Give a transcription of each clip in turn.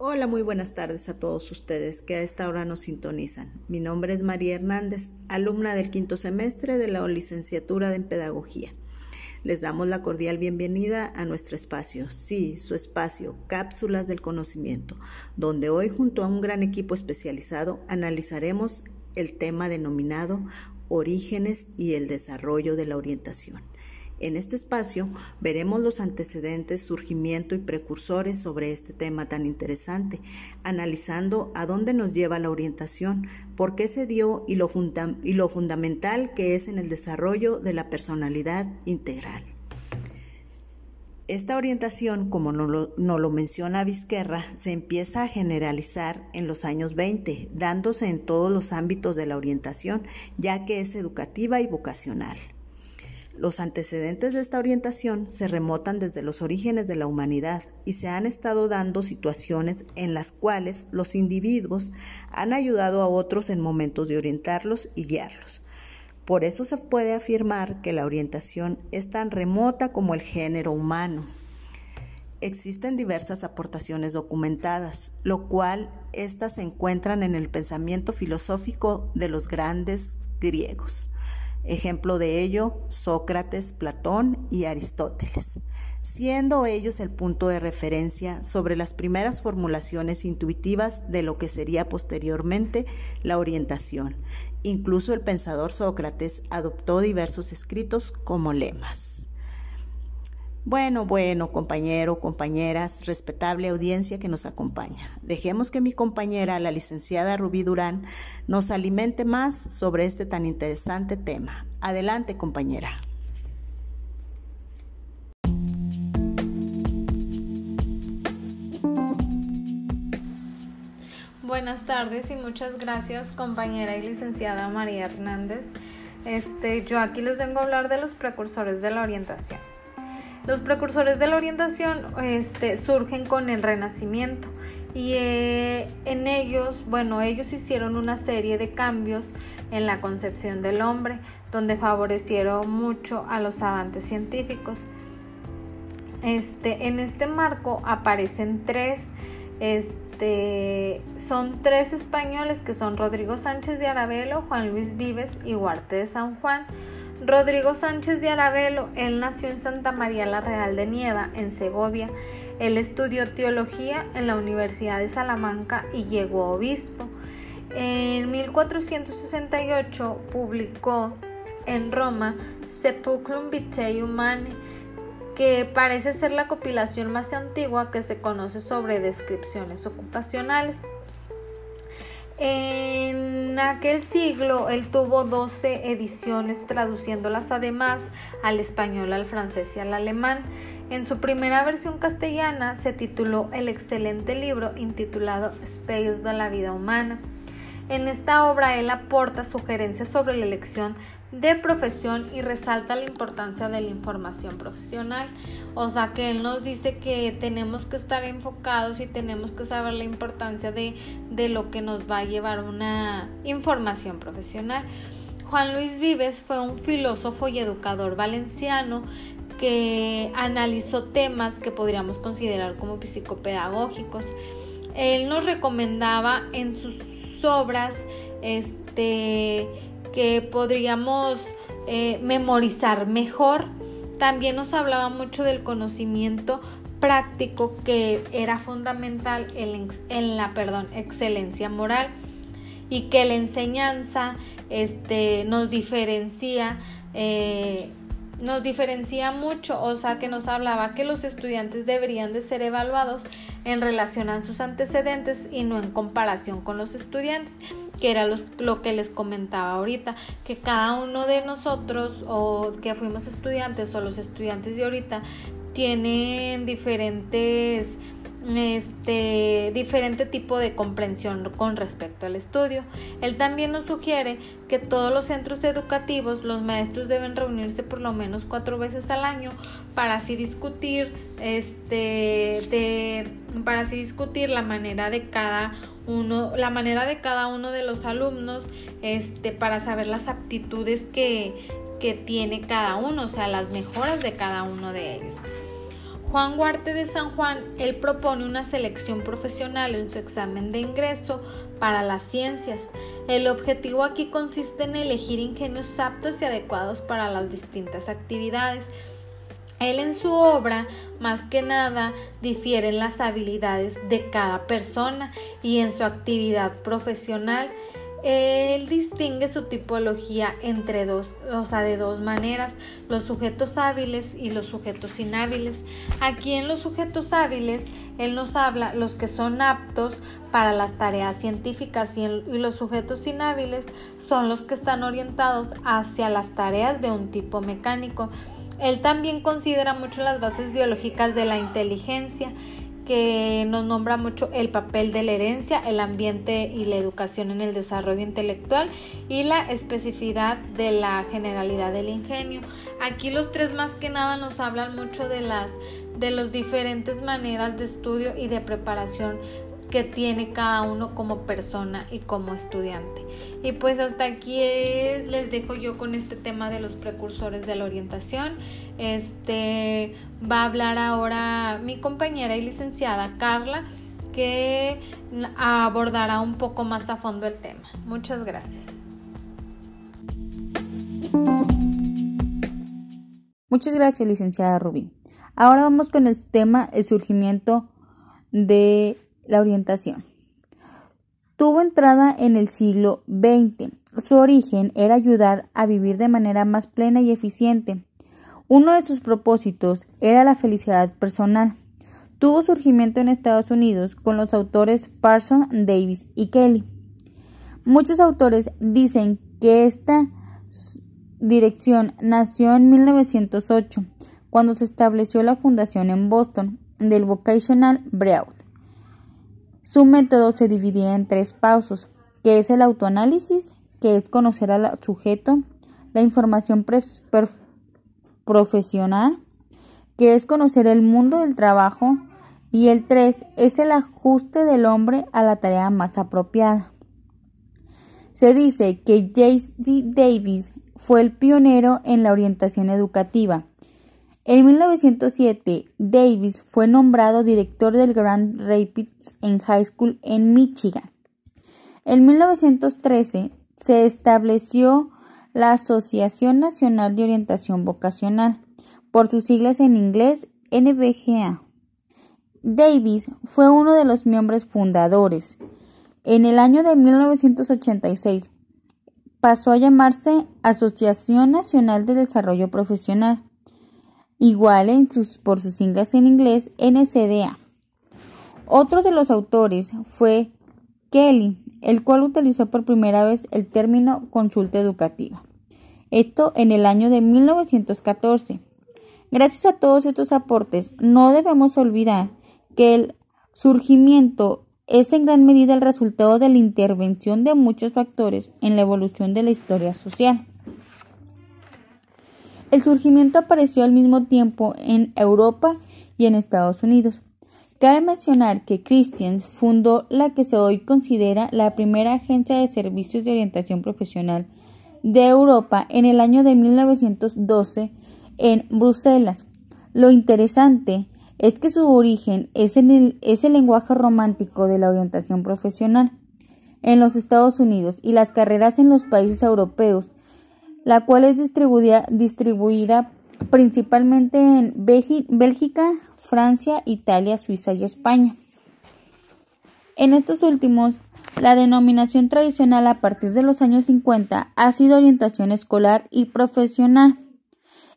Hola, muy buenas tardes a todos ustedes que a esta hora nos sintonizan. Mi nombre es María Hernández, alumna del quinto semestre de la licenciatura en Pedagogía. Les damos la cordial bienvenida a nuestro espacio, sí, su espacio, Cápsulas del Conocimiento, donde hoy junto a un gran equipo especializado analizaremos el tema denominado Orígenes y el desarrollo de la orientación. En este espacio veremos los antecedentes, surgimiento y precursores sobre este tema tan interesante, analizando a dónde nos lleva la orientación, por qué se dio y lo, fundamental que es en el desarrollo de la personalidad integral. Esta orientación, como nos lo, lo, menciona Vizquerra, se empieza a generalizar en los años 20, dándose en todos los ámbitos de la orientación, ya que es educativa y vocacional. Los antecedentes de esta orientación se remotan desde los orígenes de la humanidad y se han estado dando situaciones en las cuales los individuos han ayudado a otros en momentos de orientarlos y guiarlos. Por eso se puede afirmar que la orientación es tan remota como el género humano. Existen diversas aportaciones documentadas, lo cual éstas se encuentran en el pensamiento filosófico de los grandes griegos. Ejemplo de ello, Sócrates, Platón y Aristóteles, siendo ellos el punto de referencia sobre las primeras formulaciones intuitivas de lo que sería posteriormente la orientación. Incluso el pensador Sócrates adoptó diversos escritos como lemas. Bueno, bueno, compañero, compañeras, respetable audiencia que nos acompaña. Dejemos que mi compañera, la licenciada Rubí Durán, nos alimente más sobre este tan interesante tema. Adelante, compañera. Buenas tardes y muchas gracias, compañera y licenciada María Hernández. Este, yo aquí les vengo a hablar de los precursores de la orientación. Los precursores de la orientación este, surgen con el Renacimiento y eh, en ellos, bueno, ellos hicieron una serie de cambios en la concepción del hombre, donde favorecieron mucho a los avances científicos. Este, en este marco aparecen tres, este, son tres españoles que son Rodrigo Sánchez de Arabelo, Juan Luis Vives y Huarte de San Juan. Rodrigo Sánchez de Arabelo, él nació en Santa María la Real de Nieva, en Segovia. Él estudió teología en la Universidad de Salamanca y llegó a obispo. En 1468 publicó en Roma Sepulcrum Vitae Humanae, que parece ser la compilación más antigua que se conoce sobre descripciones ocupacionales. En aquel siglo él tuvo 12 ediciones traduciéndolas además al español, al francés y al alemán. En su primera versión castellana se tituló el excelente libro intitulado Espejos de la vida humana. En esta obra él aporta sugerencias sobre la elección de profesión y resalta la importancia de la información profesional. O sea que él nos dice que tenemos que estar enfocados y tenemos que saber la importancia de, de lo que nos va a llevar una información profesional. Juan Luis Vives fue un filósofo y educador valenciano que analizó temas que podríamos considerar como psicopedagógicos. Él nos recomendaba en sus obras este que podríamos eh, memorizar mejor. También nos hablaba mucho del conocimiento práctico que era fundamental en, la perdón, excelencia moral y que la enseñanza este, nos diferencia eh, nos diferencia mucho, o sea que nos hablaba que los estudiantes deberían de ser evaluados en relación a sus antecedentes y no en comparación con los estudiantes, que era lo que les comentaba ahorita, que cada uno de nosotros o que fuimos estudiantes o los estudiantes de ahorita tienen diferentes este diferente tipo de comprensión con respecto al estudio. Él también nos sugiere que todos los centros educativos, los maestros deben reunirse por lo menos cuatro veces al año para así discutir, este, de, para así discutir la manera de cada uno, la manera de cada uno de los alumnos, este, para saber las aptitudes que, que tiene cada uno, o sea, las mejoras de cada uno de ellos. Juan Huarte de San Juan, él propone una selección profesional en su examen de ingreso para las ciencias. El objetivo aquí consiste en elegir ingenios aptos y adecuados para las distintas actividades. Él en su obra, más que nada, difiere en las habilidades de cada persona y en su actividad profesional. Él distingue su tipología entre dos, o sea, de dos maneras, los sujetos hábiles y los sujetos inhábiles. Aquí en los sujetos hábiles, él nos habla los que son aptos para las tareas científicas y, y los sujetos inhábiles son los que están orientados hacia las tareas de un tipo mecánico. Él también considera mucho las bases biológicas de la inteligencia que nos nombra mucho el papel de la herencia, el ambiente y la educación en el desarrollo intelectual y la especificidad de la generalidad del ingenio. Aquí los tres más que nada nos hablan mucho de las de las diferentes maneras de estudio y de preparación que tiene cada uno como persona y como estudiante. Y pues hasta aquí les dejo yo con este tema de los precursores de la orientación. Este va a hablar ahora mi compañera y licenciada Carla que abordará un poco más a fondo el tema. Muchas gracias. Muchas gracias, licenciada Rubí. Ahora vamos con el tema el surgimiento de la orientación. Tuvo entrada en el siglo XX. Su origen era ayudar a vivir de manera más plena y eficiente. Uno de sus propósitos era la felicidad personal. Tuvo surgimiento en Estados Unidos con los autores Parson, Davis y Kelly. Muchos autores dicen que esta dirección nació en 1908, cuando se estableció la fundación en Boston del Vocational Breath. Su método se dividía en tres pasos, que es el autoanálisis, que es conocer al sujeto, la información profesional, que es conocer el mundo del trabajo, y el tres es el ajuste del hombre a la tarea más apropiada. Se dice que J.C. Davis fue el pionero en la orientación educativa en 1907, Davis fue nombrado director del Grand Rapids en High School en Michigan. En 1913 se estableció la Asociación Nacional de Orientación Vocacional, por sus siglas en inglés NBGA. Davis fue uno de los miembros fundadores. En el año de 1986 pasó a llamarse Asociación Nacional de Desarrollo Profesional igual en sus, por sus siglas en inglés NCDA. Otro de los autores fue Kelly, el cual utilizó por primera vez el término consulta educativa. Esto en el año de 1914. Gracias a todos estos aportes, no debemos olvidar que el surgimiento es en gran medida el resultado de la intervención de muchos factores en la evolución de la historia social. El surgimiento apareció al mismo tiempo en Europa y en Estados Unidos. Cabe mencionar que Christians fundó la que se hoy considera la primera agencia de servicios de orientación profesional de Europa en el año de 1912 en Bruselas. Lo interesante es que su origen es, en el, es el lenguaje romántico de la orientación profesional en los Estados Unidos y las carreras en los países europeos la cual es distribuida, principalmente en Bélgica, Francia, Italia, Suiza y España. En estos últimos, la denominación tradicional a partir de los años 50 ha sido orientación escolar y profesional.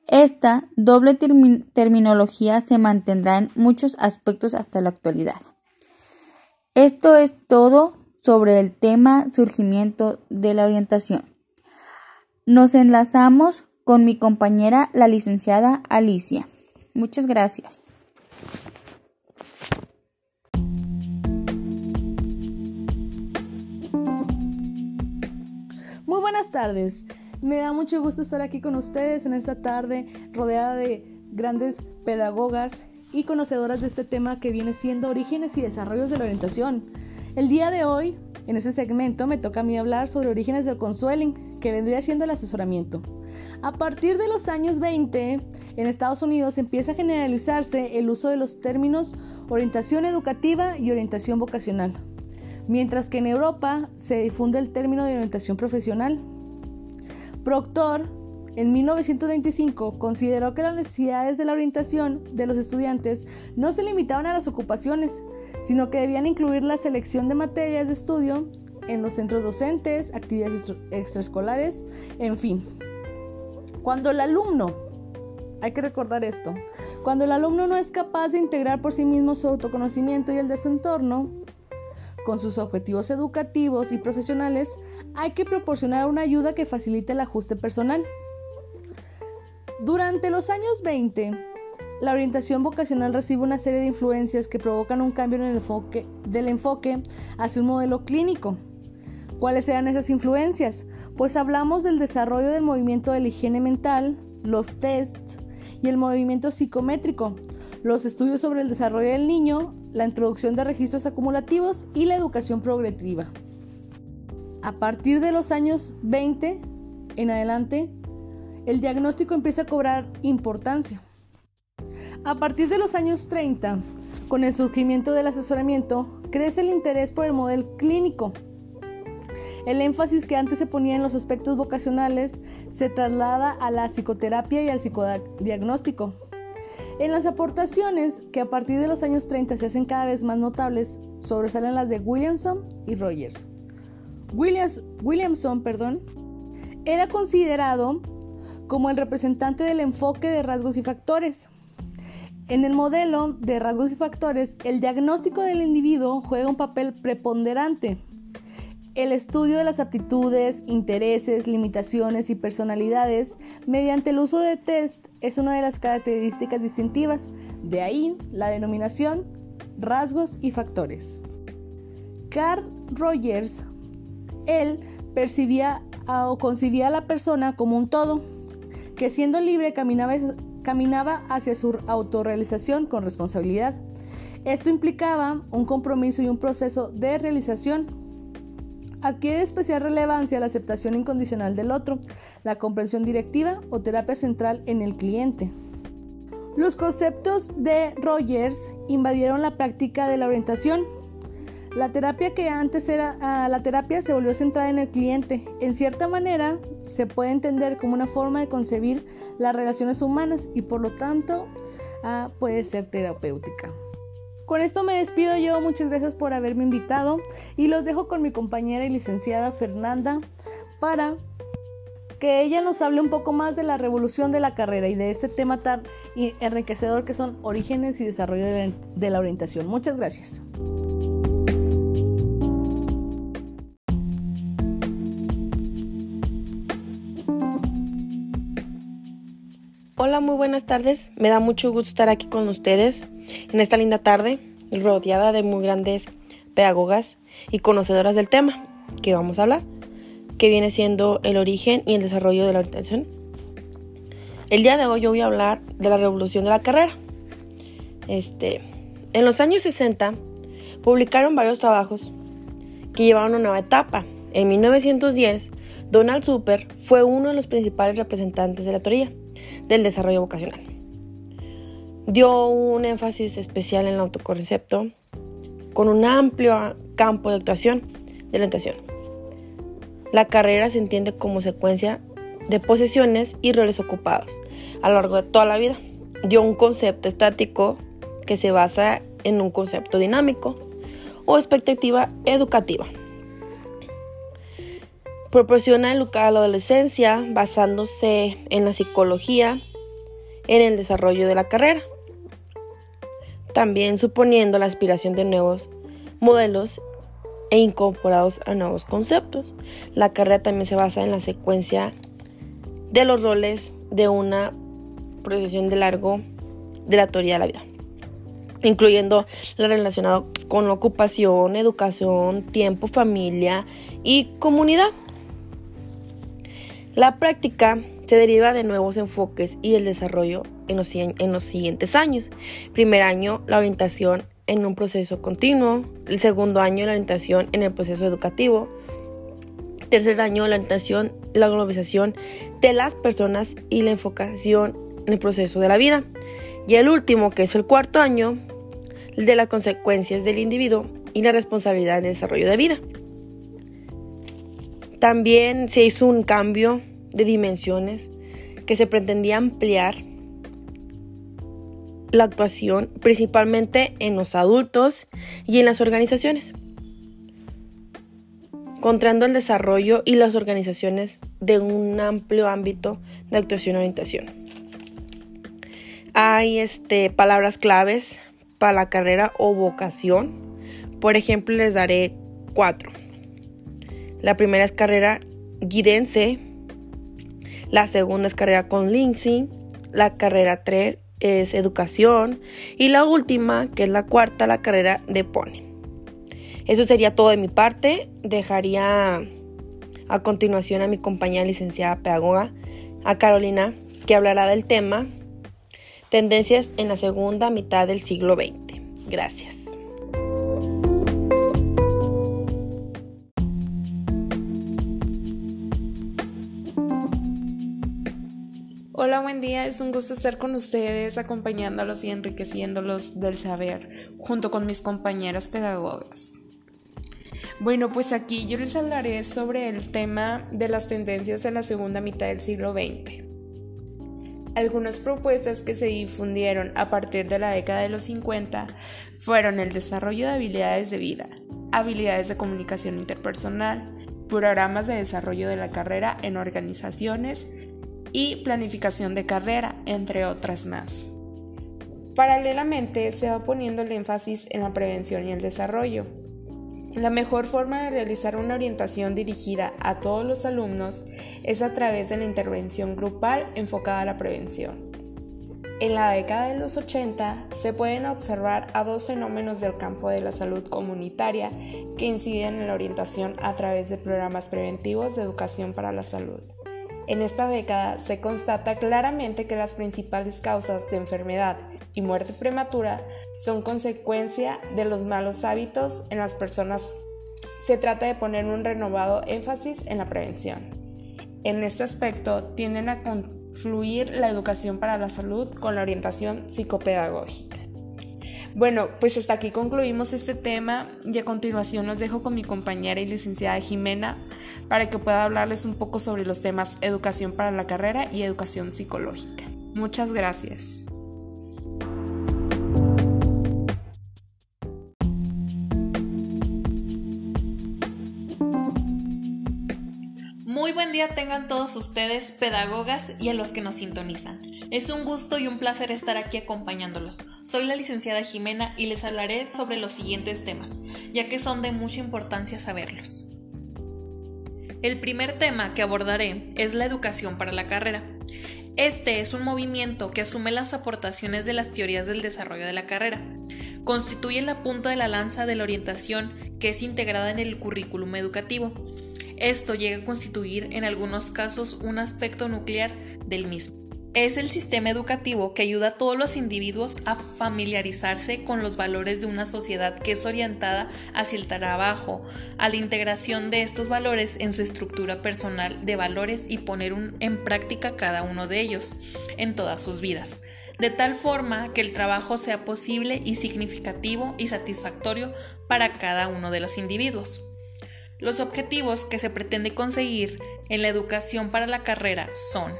Esta doble terminología se mantendrá en muchos aspectos hasta la actualidad. Esto es todo sobre el tema surgimiento de la orientación. Nos enlazamos con mi compañera, la licenciada Alicia. Muchas gracias. Muy buenas tardes. Me da mucho gusto estar aquí con ustedes en esta tarde rodeada de grandes pedagogas y conocedoras de este tema que viene siendo orígenes y desarrollos de la orientación. El día de hoy, en ese segmento, me toca a mí hablar sobre orígenes del consueling que vendría siendo el asesoramiento. A partir de los años 20, en Estados Unidos empieza a generalizarse el uso de los términos orientación educativa y orientación vocacional, mientras que en Europa se difunde el término de orientación profesional. Proctor, en 1925, consideró que las necesidades de la orientación de los estudiantes no se limitaban a las ocupaciones, sino que debían incluir la selección de materias de estudio en los centros docentes, actividades extraescolares, en fin. Cuando el alumno, hay que recordar esto, cuando el alumno no es capaz de integrar por sí mismo su autoconocimiento y el de su entorno, con sus objetivos educativos y profesionales, hay que proporcionar una ayuda que facilite el ajuste personal. Durante los años 20, la orientación vocacional recibe una serie de influencias que provocan un cambio en el enfoque, del enfoque hacia un modelo clínico. ¿Cuáles eran esas influencias? Pues hablamos del desarrollo del movimiento de la higiene mental, los tests y el movimiento psicométrico, los estudios sobre el desarrollo del niño, la introducción de registros acumulativos y la educación progresiva. A partir de los años 20 en adelante, el diagnóstico empieza a cobrar importancia. A partir de los años 30, con el surgimiento del asesoramiento, crece el interés por el modelo clínico. El énfasis que antes se ponía en los aspectos vocacionales se traslada a la psicoterapia y al psicodiagnóstico. En las aportaciones, que a partir de los años 30 se hacen cada vez más notables, sobresalen las de Williamson y Rogers. Williamson perdón, era considerado como el representante del enfoque de rasgos y factores. En el modelo de rasgos y factores, el diagnóstico del individuo juega un papel preponderante. El estudio de las aptitudes, intereses, limitaciones y personalidades mediante el uso de test es una de las características distintivas, de ahí la denominación rasgos y factores. Carl Rogers, él percibía o concibía a la persona como un todo, que siendo libre caminaba, caminaba hacia su autorrealización con responsabilidad. Esto implicaba un compromiso y un proceso de realización. Adquiere especial relevancia la aceptación incondicional del otro, la comprensión directiva o terapia central en el cliente. Los conceptos de Rogers invadieron la práctica de la orientación la terapia que antes era ah, la terapia se volvió centrada en el cliente. En cierta manera, se puede entender como una forma de concebir las relaciones humanas y por lo tanto ah, puede ser terapéutica. Con esto me despido yo, muchas gracias por haberme invitado y los dejo con mi compañera y licenciada Fernanda para que ella nos hable un poco más de la revolución de la carrera y de este tema tan enriquecedor que son orígenes y desarrollo de la orientación. Muchas gracias. Hola, muy buenas tardes. Me da mucho gusto estar aquí con ustedes en esta linda tarde, rodeada de muy grandes pedagogas y conocedoras del tema que vamos a hablar, que viene siendo el origen y el desarrollo de la orientación. El día de hoy yo voy a hablar de la revolución de la carrera. Este, en los años 60 publicaron varios trabajos que llevaron una nueva etapa. En 1910, Donald Super fue uno de los principales representantes de la teoría del desarrollo vocacional. Dio un énfasis especial en el autoconcepto con un amplio campo de actuación de la orientación. La carrera se entiende como secuencia de posesiones y roles ocupados a lo largo de toda la vida. Dio un concepto estático que se basa en un concepto dinámico o expectativa educativa. Proporciona educar a la adolescencia basándose en la psicología, en el desarrollo de la carrera. También suponiendo la aspiración de nuevos modelos e incorporados a nuevos conceptos. La carrera también se basa en la secuencia de los roles de una procesión de largo de la teoría de la vida, incluyendo la relacionada con ocupación, educación, tiempo, familia y comunidad. La práctica se deriva de nuevos enfoques y el desarrollo en los, en los siguientes años. Primer año, la orientación en un proceso continuo. El segundo año, la orientación en el proceso educativo. Tercer año, la orientación, la globalización de las personas y la enfocación en el proceso de la vida. Y el último, que es el cuarto año, de las consecuencias del individuo y la responsabilidad en el desarrollo de vida. También se hizo un cambio de dimensiones que se pretendía ampliar la actuación principalmente en los adultos y en las organizaciones, contrando el desarrollo y las organizaciones de un amplio ámbito de actuación y orientación. Hay este, palabras claves para la carrera o vocación. Por ejemplo, les daré cuatro. La primera es carrera guidense. La segunda es carrera con Linksy. La carrera 3 es educación. Y la última, que es la cuarta, la carrera de Pone. Eso sería todo de mi parte. Dejaría a continuación a mi compañera licenciada pedagoga, a Carolina, que hablará del tema Tendencias en la segunda mitad del siglo XX. Gracias. Hola, buen día. Es un gusto estar con ustedes, acompañándolos y enriqueciéndolos del saber, junto con mis compañeras pedagogas. Bueno, pues aquí yo les hablaré sobre el tema de las tendencias en la segunda mitad del siglo XX. Algunas propuestas que se difundieron a partir de la década de los 50 fueron el desarrollo de habilidades de vida, habilidades de comunicación interpersonal, programas de desarrollo de la carrera en organizaciones y planificación de carrera, entre otras más. Paralelamente se va poniendo el énfasis en la prevención y el desarrollo la mejor forma de realizar una orientación dirigida a todos los alumnos es a través de la intervención grupal enfocada a la prevención. En la década de los 80 se pueden observar a dos fenómenos del campo de la salud comunitaria que inciden en la orientación a través de programas preventivos de educación para la salud. En esta década se constata claramente que las principales causas de enfermedad y muerte prematura son consecuencia de los malos hábitos en las personas. Se trata de poner un renovado énfasis en la prevención. En este aspecto tienden a confluir la educación para la salud con la orientación psicopedagógica. Bueno, pues hasta aquí concluimos este tema y a continuación los dejo con mi compañera y licenciada Jimena para que pueda hablarles un poco sobre los temas educación para la carrera y educación psicológica. Muchas gracias. Tengan todos ustedes, pedagogas y a los que nos sintonizan. Es un gusto y un placer estar aquí acompañándolos. Soy la licenciada Jimena y les hablaré sobre los siguientes temas, ya que son de mucha importancia saberlos. El primer tema que abordaré es la educación para la carrera. Este es un movimiento que asume las aportaciones de las teorías del desarrollo de la carrera. Constituye la punta de la lanza de la orientación que es integrada en el currículum educativo esto llega a constituir en algunos casos un aspecto nuclear del mismo. Es el sistema educativo que ayuda a todos los individuos a familiarizarse con los valores de una sociedad que es orientada hacia el trabajo, a la integración de estos valores en su estructura personal de valores y poner en práctica cada uno de ellos en todas sus vidas, de tal forma que el trabajo sea posible y significativo y satisfactorio para cada uno de los individuos. Los objetivos que se pretende conseguir en la educación para la carrera son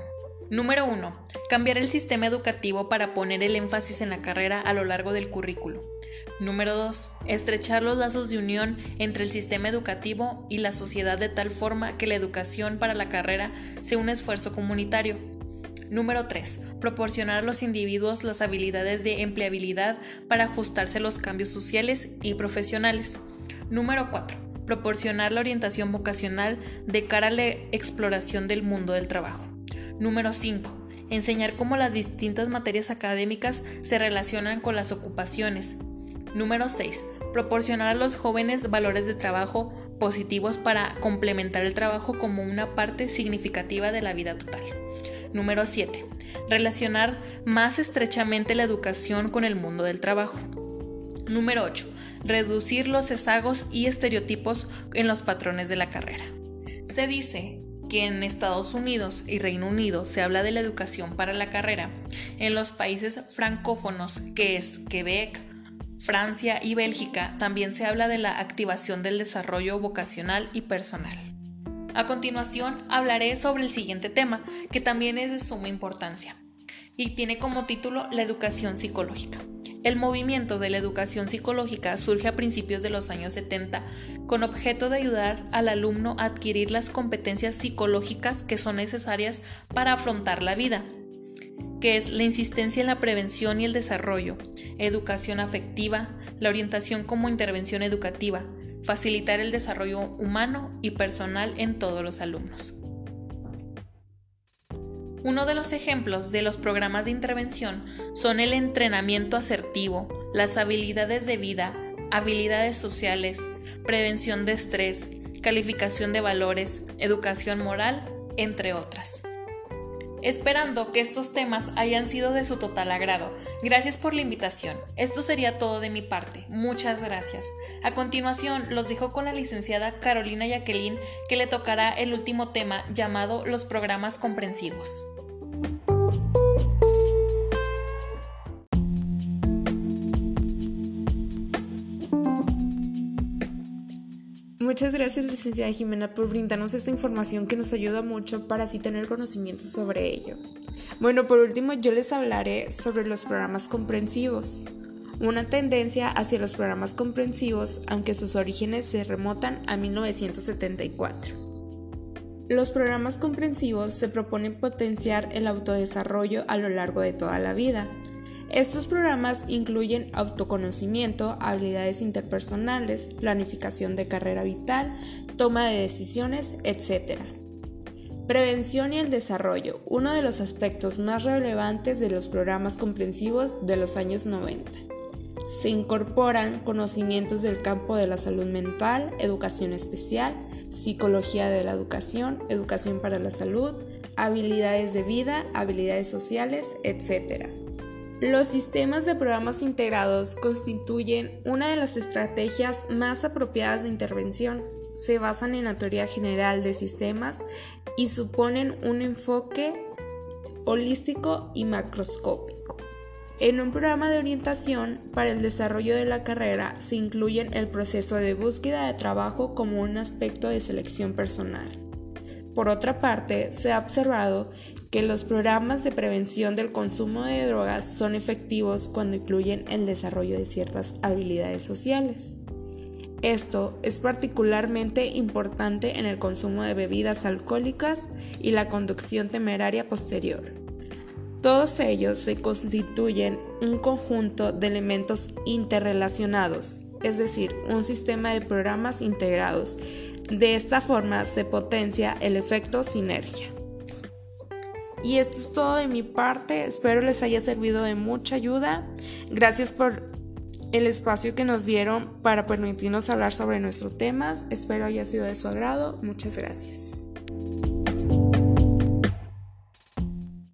Número 1. Cambiar el sistema educativo para poner el énfasis en la carrera a lo largo del currículo. Número 2. Estrechar los lazos de unión entre el sistema educativo y la sociedad de tal forma que la educación para la carrera sea un esfuerzo comunitario. Número 3. Proporcionar a los individuos las habilidades de empleabilidad para ajustarse a los cambios sociales y profesionales. Número 4 proporcionar la orientación vocacional de cara a la exploración del mundo del trabajo. Número 5. Enseñar cómo las distintas materias académicas se relacionan con las ocupaciones. Número 6. Proporcionar a los jóvenes valores de trabajo positivos para complementar el trabajo como una parte significativa de la vida total. Número 7. Relacionar más estrechamente la educación con el mundo del trabajo. Número 8 reducir los sesgos y estereotipos en los patrones de la carrera. Se dice que en Estados Unidos y Reino Unido se habla de la educación para la carrera. En los países francófonos, que es Quebec, Francia y Bélgica, también se habla de la activación del desarrollo vocacional y personal. A continuación hablaré sobre el siguiente tema, que también es de suma importancia, y tiene como título la educación psicológica. El movimiento de la educación psicológica surge a principios de los años 70 con objeto de ayudar al alumno a adquirir las competencias psicológicas que son necesarias para afrontar la vida, que es la insistencia en la prevención y el desarrollo, educación afectiva, la orientación como intervención educativa, facilitar el desarrollo humano y personal en todos los alumnos. Uno de los ejemplos de los programas de intervención son el entrenamiento asertivo, las habilidades de vida, habilidades sociales, prevención de estrés, calificación de valores, educación moral, entre otras esperando que estos temas hayan sido de su total agrado. Gracias por la invitación. Esto sería todo de mi parte. Muchas gracias. A continuación, los dejo con la licenciada Carolina Jacqueline, que le tocará el último tema llamado los programas comprensivos. Muchas gracias, licenciada Jimena, por brindarnos esta información que nos ayuda mucho para así tener conocimiento sobre ello. Bueno, por último, yo les hablaré sobre los programas comprensivos. Una tendencia hacia los programas comprensivos, aunque sus orígenes se remotan a 1974. Los programas comprensivos se proponen potenciar el autodesarrollo a lo largo de toda la vida, estos programas incluyen autoconocimiento, habilidades interpersonales, planificación de carrera vital, toma de decisiones, etc. Prevención y el desarrollo, uno de los aspectos más relevantes de los programas comprensivos de los años 90. Se incorporan conocimientos del campo de la salud mental, educación especial, psicología de la educación, educación para la salud, habilidades de vida, habilidades sociales, etc. Los sistemas de programas integrados constituyen una de las estrategias más apropiadas de intervención. Se basan en la teoría general de sistemas y suponen un enfoque holístico y macroscópico. En un programa de orientación para el desarrollo de la carrera se incluyen el proceso de búsqueda de trabajo como un aspecto de selección personal. Por otra parte, se ha observado que los programas de prevención del consumo de drogas son efectivos cuando incluyen el desarrollo de ciertas habilidades sociales. Esto es particularmente importante en el consumo de bebidas alcohólicas y la conducción temeraria posterior. Todos ellos se constituyen un conjunto de elementos interrelacionados, es decir, un sistema de programas integrados. De esta forma se potencia el efecto sinergia. Y esto es todo de mi parte, espero les haya servido de mucha ayuda. Gracias por el espacio que nos dieron para permitirnos hablar sobre nuestros temas, espero haya sido de su agrado, muchas gracias.